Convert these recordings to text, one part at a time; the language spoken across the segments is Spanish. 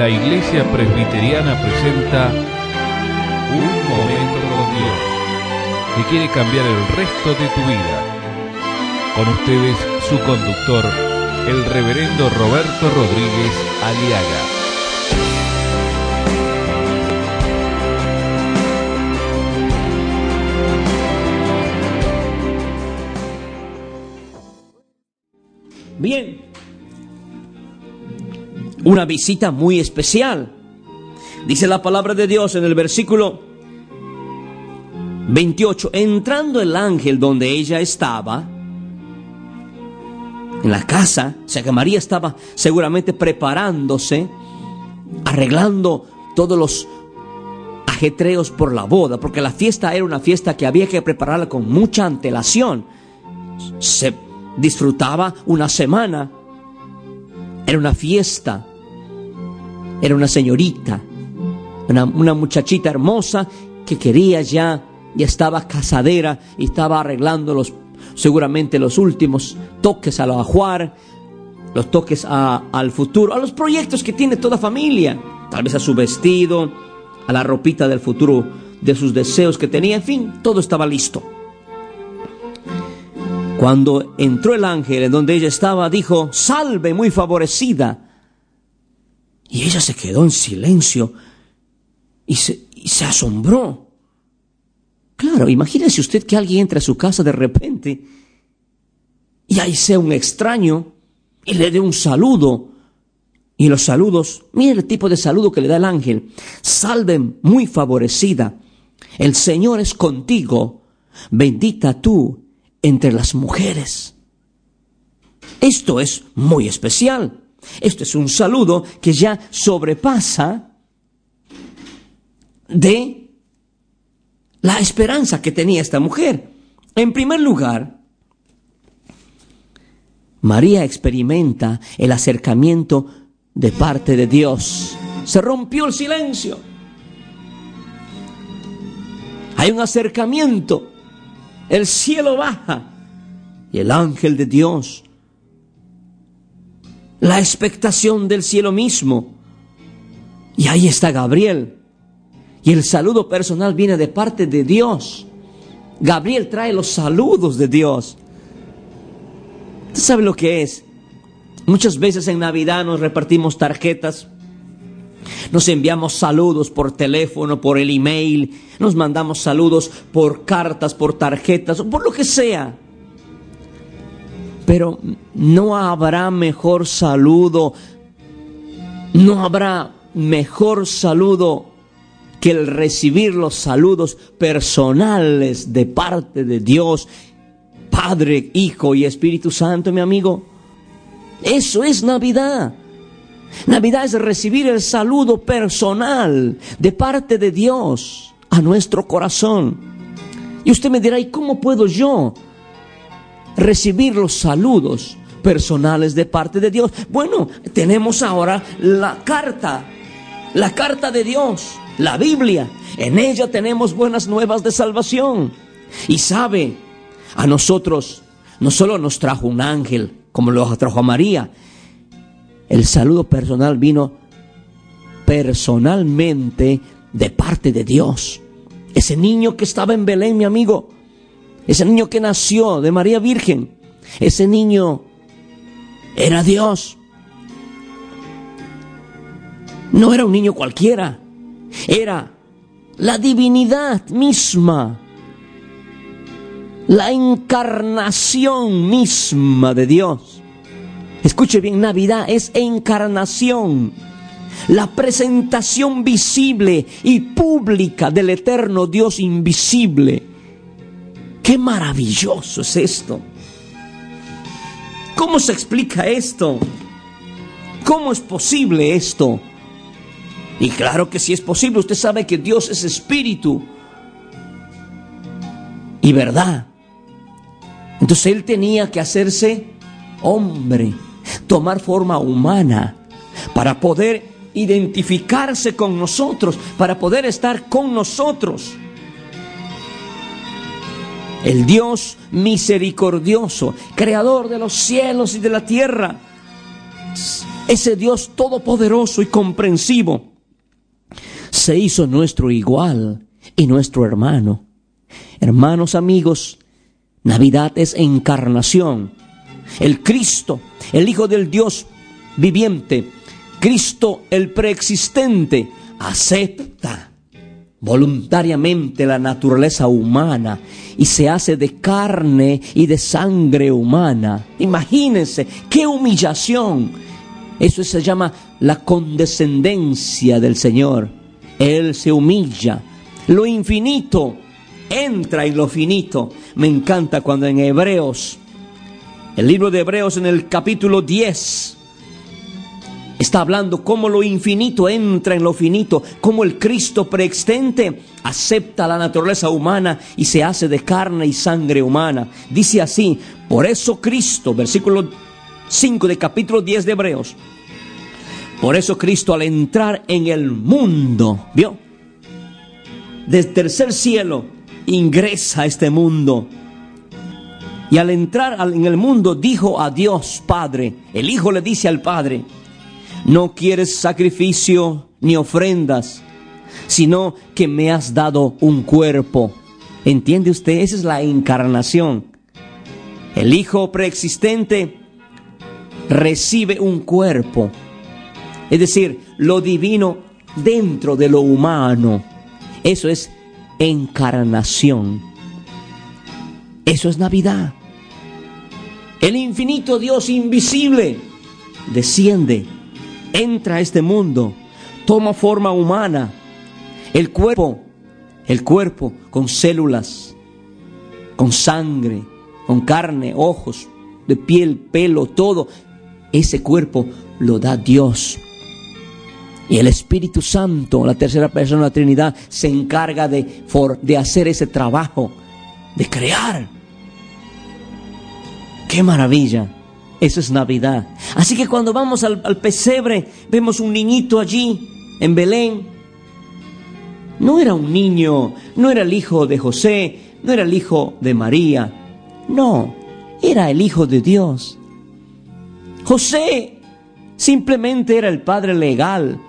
la Iglesia Presbiteriana presenta Un Momento con Dios, que quiere cambiar el resto de tu vida. Con ustedes, su conductor, el reverendo Roberto Rodríguez Aliaga. Bien, una visita muy especial. Dice la palabra de Dios en el versículo 28, entrando el ángel donde ella estaba, en la casa, o sea que María estaba seguramente preparándose, arreglando todos los ajetreos por la boda, porque la fiesta era una fiesta que había que prepararla con mucha antelación. Se disfrutaba una semana, era una fiesta, era una señorita, una, muchachita hermosa que quería ya, ya estaba casadera y estaba arreglando los, seguramente los últimos toques a lo ajuar, los toques al futuro, a los proyectos que tiene toda familia, tal vez a su vestido, a la ropita del futuro, de sus deseos que tenía, en fin, todo estaba listo. Cuando entró el ángel en donde ella estaba, dijo, salve muy favorecida. Y ella se quedó en silencio y se, se asombró. Claro, imagínese usted que alguien entre a su casa de repente y ahí sea un extraño y le dé un saludo. Y los saludos, mire el tipo de saludo que le da el ángel. Salve muy favorecida. El Señor es contigo. Bendita tú entre las mujeres. Esto es muy especial. Esto es un saludo que ya sobrepasa de la esperanza que tenía esta mujer. En primer lugar, María experimenta el acercamiento de parte de Dios. Se rompió el silencio. Hay un acercamiento. El cielo baja y el ángel de Dios la expectación del cielo mismo. Y ahí está Gabriel. Y el saludo personal viene de parte de Dios. Gabriel trae los saludos de Dios. ¿Usted sabe lo que es? Muchas veces en Navidad nos repartimos tarjetas, nos enviamos saludos por teléfono, por el email, nos mandamos saludos por cartas, por tarjetas, por lo que sea. Pero no habrá mejor saludo, no habrá mejor saludo que el recibir los saludos personales de parte de Dios, Padre, Hijo y Espíritu Santo, mi amigo. Eso es Navidad. Navidad es recibir el saludo personal de parte de Dios a nuestro corazón. Y usted me dirá, ¿y cómo puedo yo recibir los saludos personales de parte de Dios. Bueno, tenemos ahora la carta, la carta de Dios, la Biblia. En ella tenemos buenas nuevas de salvación. Y sabe, a nosotros no solo nos trajo un ángel, como lo trajo a María, el saludo personal vino personalmente de parte de Dios. Ese niño que estaba en Belén, mi amigo, ese niño que nació de María Virgen, ese niño era Dios. No era un niño cualquiera, era la divinidad misma, la encarnación misma de Dios. Escuche bien, Navidad es encarnación, la presentación visible y pública del eterno Dios invisible Qué maravilloso es esto. ¿Cómo se explica esto? ¿Cómo es posible esto? Y claro que sí es posible. Usted sabe que Dios es espíritu y verdad. Entonces Él tenía que hacerse hombre, tomar forma humana para poder identificarse con nosotros, para poder estar con nosotros el Dios misericordioso, creador de los cielos y de la tierra. ese Dios todopoderoso y comprensivo, se hizo nuestro igual y nuestro hermano. Hermanos amigos, Navidad es encarnación. El Cristo, el Hijo del Dios viviente, Cristo el preexistente, acepta voluntariamente la naturaleza humana y se hace de carne y de sangre humana. Imagínense, qué humillación. Eso se llama la condescendencia del Señor. Él se humilla. Lo infinito entra en lo finito. Me encanta cuando en Hebreos, el libro de Hebreos en el capítulo 10, está hablando cómo lo infinito entra en lo finito, cómo el Cristo preexistente acepta la naturaleza humana y se hace de carne y sangre humana. Dice así, por eso Cristo, versículo 5 de capítulo 10 de Hebreos, por eso Cristo al entrar en el mundo, ¿vio? Desde tercer cielo ingresa a este mundo. Y al entrar en el mundo dijo a Dios Padre, el Hijo le dice al Padre, no quieres sacrificio ni ofrendas, sino que me has dado un cuerpo. ¿Entiende usted? Esa es la encarnación. El Hijo preexistente recibe un cuerpo, es decir, lo divino dentro de lo humano. Eso es encarnación. Eso es Navidad. El infinito Dios invisible desciende entra a este mundo, toma forma humana, el cuerpo, el cuerpo con células, con sangre, con carne, ojos, de piel, pelo, todo, ese cuerpo lo da Dios. Y el Espíritu Santo, la tercera persona de la Trinidad, se encarga de, de hacer ese trabajo, de crear. ¡Qué maravilla! Eso es Navidad. Así que cuando vamos al, pesebre, vemos un niñito allí, en Belén. No era un niño, no era el hijo de José, no era el hijo de María. No, era el hijo de Dios. José simplemente era el padre legal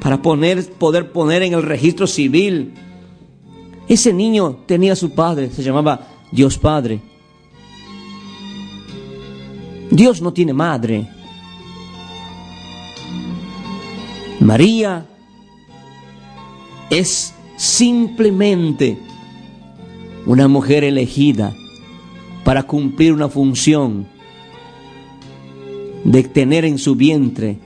para poner, poder poner en el registro civil. Ese niño tenía su padre, se llamaba Dios Padre. Dios no tiene madre. María es simplemente una mujer elegida para cumplir una función de tener en su vientre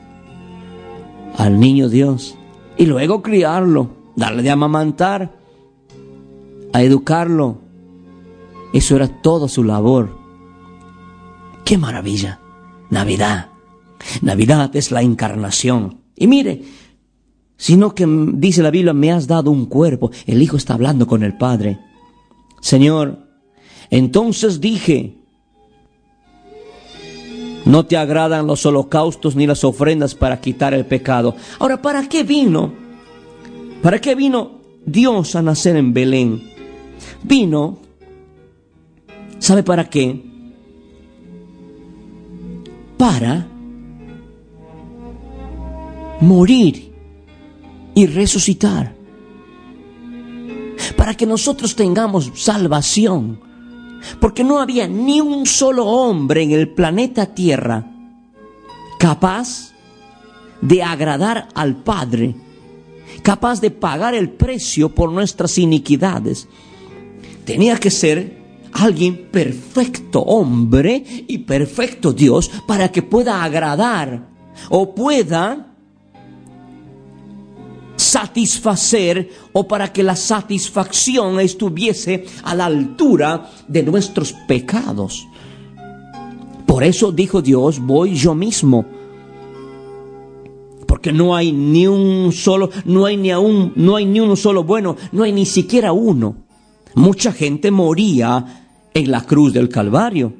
al niño Dios y luego criarlo, darle de amamantar, a educarlo. Eso era toda su labor. ¡Qué maravilla! Navidad. Navidad es la encarnación. Y mire, sino que dice la Biblia, me has dado un cuerpo. El Hijo está hablando con el Padre. Señor, entonces dije, no te agradan los holocaustos ni las ofrendas para quitar el pecado. Ahora, ¿para qué vino? ¿Para qué vino Dios a nacer en Belén? Vino, ¿sabe para qué? Para morir y resucitar. Para que nosotros tengamos salvación. Porque no había ni un solo hombre en el planeta Tierra capaz de agradar al Padre, capaz de pagar el precio por nuestras iniquidades. Tenía que ser alguien perfecto, hombre y perfecto Dios, para que pueda agradar o pueda satisfacer o para que la satisfacción estuviese a la altura de nuestros pecados. Por eso dijo Dios, voy yo mismo. Porque no hay ni un solo, no hay ni aún, no hay ni uno solo bueno, no hay ni siquiera uno. Mucha gente moría en la cruz del Calvario.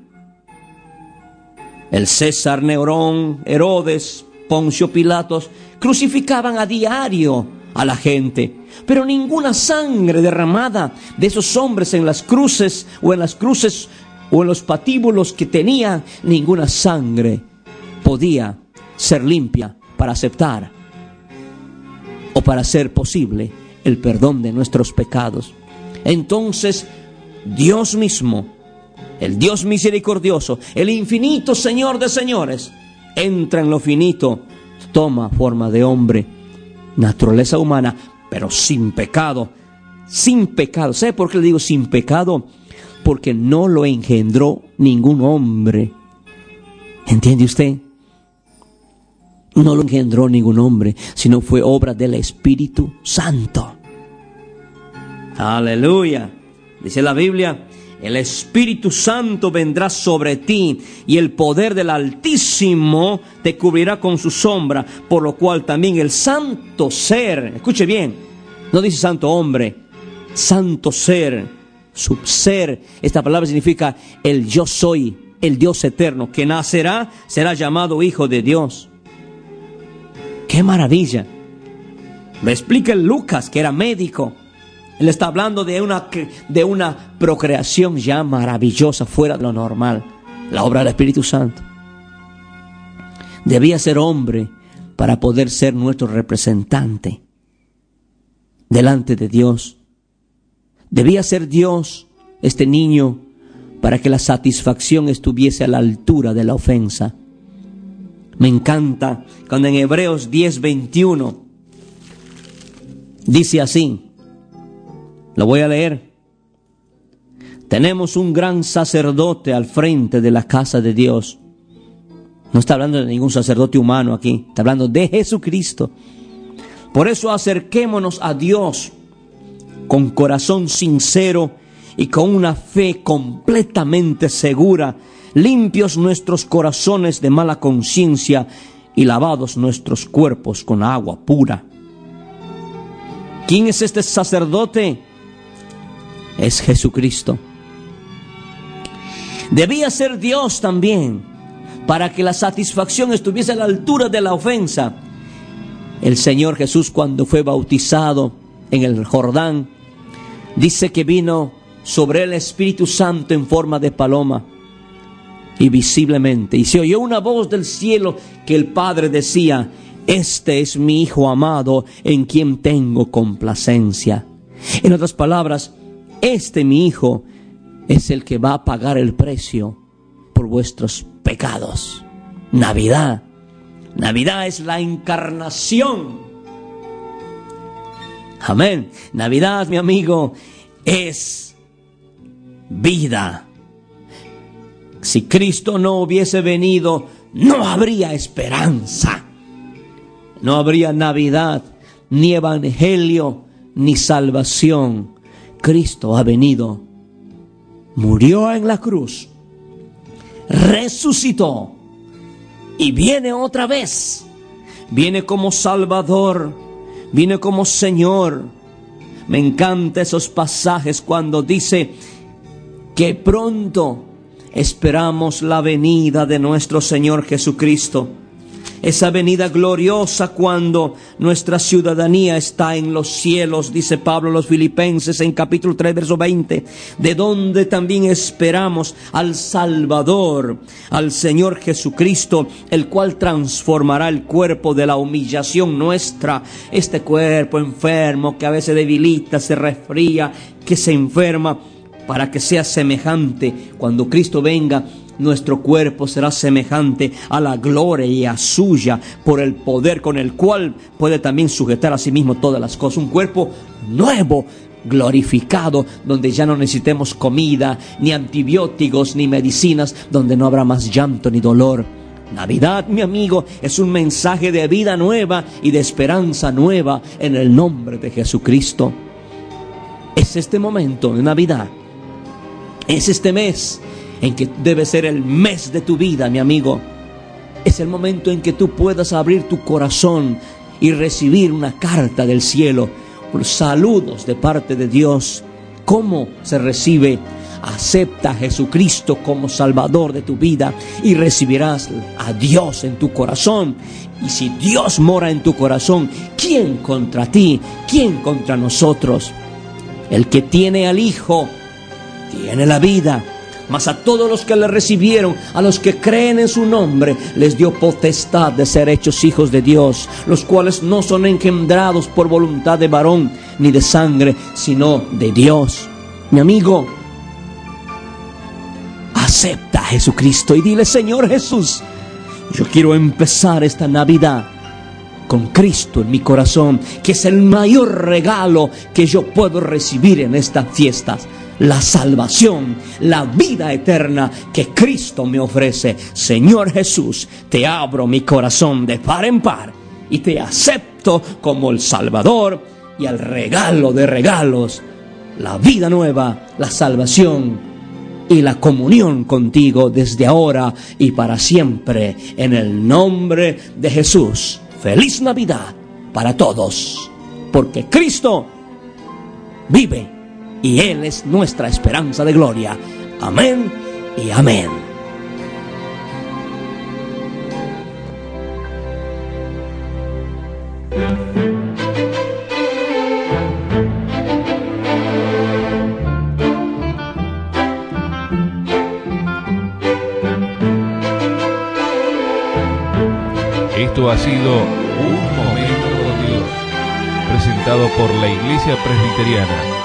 El César Neurón, Herodes, Poncio Pilatos crucificaban a diario a la gente, pero ninguna sangre derramada de esos hombres en las cruces o en las cruces o en los patíbulos que tenían, ninguna sangre podía ser limpia para aceptar o para hacer posible el perdón de nuestros pecados. Entonces, Dios mismo, el Dios misericordioso, el infinito Señor de señores, entra en lo finito, toma forma de hombre, naturaleza humana, pero sin pecado, sin pecado. ¿Sabe por qué le digo sin pecado? Porque no lo engendró ningún hombre. ¿Entiende usted? No lo engendró ningún hombre, sino fue obra del Espíritu Santo. Aleluya. Dice la Biblia, el Espíritu Santo vendrá sobre ti y el poder del Altísimo te cubrirá con su sombra, por lo cual también el santo ser, escuche bien, no dice santo hombre, santo ser, su ser, esta palabra significa el yo soy, el Dios eterno, que nacerá, será llamado Hijo de Dios. ¡Qué maravilla! Me explica Lucas, que era médico. Él está hablando de una, de una procreación ya maravillosa, fuera de lo normal. La obra del Espíritu Santo. Debía ser hombre para poder ser nuestro representante delante de Dios. Debía ser Dios este niño para que la satisfacción estuviese a la altura de la ofensa. Me encanta cuando en Hebreos 10:21 dice así, lo voy a leer. Tenemos un gran sacerdote al frente de la casa de Dios. No está hablando de ningún sacerdote humano aquí, está hablando de Jesucristo. Por eso acerquémonos a Dios con corazón sincero y con una fe completamente segura, limpios nuestros corazones de mala conciencia y lavados nuestros cuerpos con agua pura. ¿Quién es este sacerdote? Es Jesucristo. Debía ser Dios también para que la satisfacción estuviese a la altura de la ofensa. El Señor Jesús cuando fue bautizado en el Jordán, dice que vino sobre el Espíritu Santo en forma de paloma y visiblemente. Y se oyó una voz del cielo que el Padre decía, este es mi Hijo amado en quien tengo complacencia. En otras palabras, este mi Hijo es el que va a pagar el precio por vuestros pecados. Navidad. Navidad es la encarnación. Amén. Navidad, mi amigo, es vida. Si Cristo no hubiese venido, no habría esperanza. No habría Navidad, ni Evangelio, ni salvación. Cristo ha venido, murió en la cruz, resucitó y viene otra vez. Viene como Salvador, viene como Señor. Me encantan esos pasajes cuando dice que pronto esperamos la venida de nuestro Señor Jesucristo esa venida gloriosa cuando nuestra ciudadanía está en los cielos, dice Pablo a los filipenses en capítulo 3, verso 20, de donde también esperamos al Salvador, al Señor Jesucristo, el cual transformará el cuerpo de la humillación nuestra, este cuerpo enfermo que a veces debilita, se resfría, que se enferma, para que sea semejante cuando Cristo venga nuestro cuerpo será semejante a la gloria suya por el poder con el cual puede también sujetar a sí mismo todas las cosas. Un cuerpo nuevo, glorificado, donde ya no necesitemos comida, ni antibióticos, ni medicinas, donde no habrá más llanto ni dolor. Navidad, mi amigo, es un mensaje de vida nueva y de esperanza nueva en el nombre de Jesucristo. Es este momento de Navidad. Es este mes en que debe ser el mes de tu vida, mi amigo. Es el momento en que tú puedas abrir tu corazón y recibir una carta del cielo, saludos de parte de Dios. ¿Cómo se recibe? Acepta a Jesucristo como Salvador de tu vida y recibirás a Dios en tu corazón. Y si Dios mora en tu corazón, ¿quién contra ti? ¿Quién contra nosotros? El que tiene al Hijo, tiene la vida Mas a todos los que le recibieron, a los que creen en su nombre, les dio potestad de ser hechos hijos de Dios, los cuales no son engendrados por voluntad de varón ni de sangre, sino de Dios. Mi amigo, acepta a Jesucristo y dile, Señor Jesús, yo quiero empezar esta Navidad con Cristo en mi corazón, que es el mayor regalo que yo puedo recibir en estas fiestas. La salvación, la vida eterna que Cristo me ofrece. Señor Jesús, te abro mi corazón de par en par y te acepto como el Salvador y el regalo de regalos, la vida nueva, la salvación y la comunión contigo desde ahora y para siempre. En el nombre de Jesús. Feliz Navidad para todos, porque Cristo vive y Él es nuestra esperanza de gloria. Amén y amén. Esto ha sido Un Momento con Dios, presentado por la Iglesia Presbiteriana.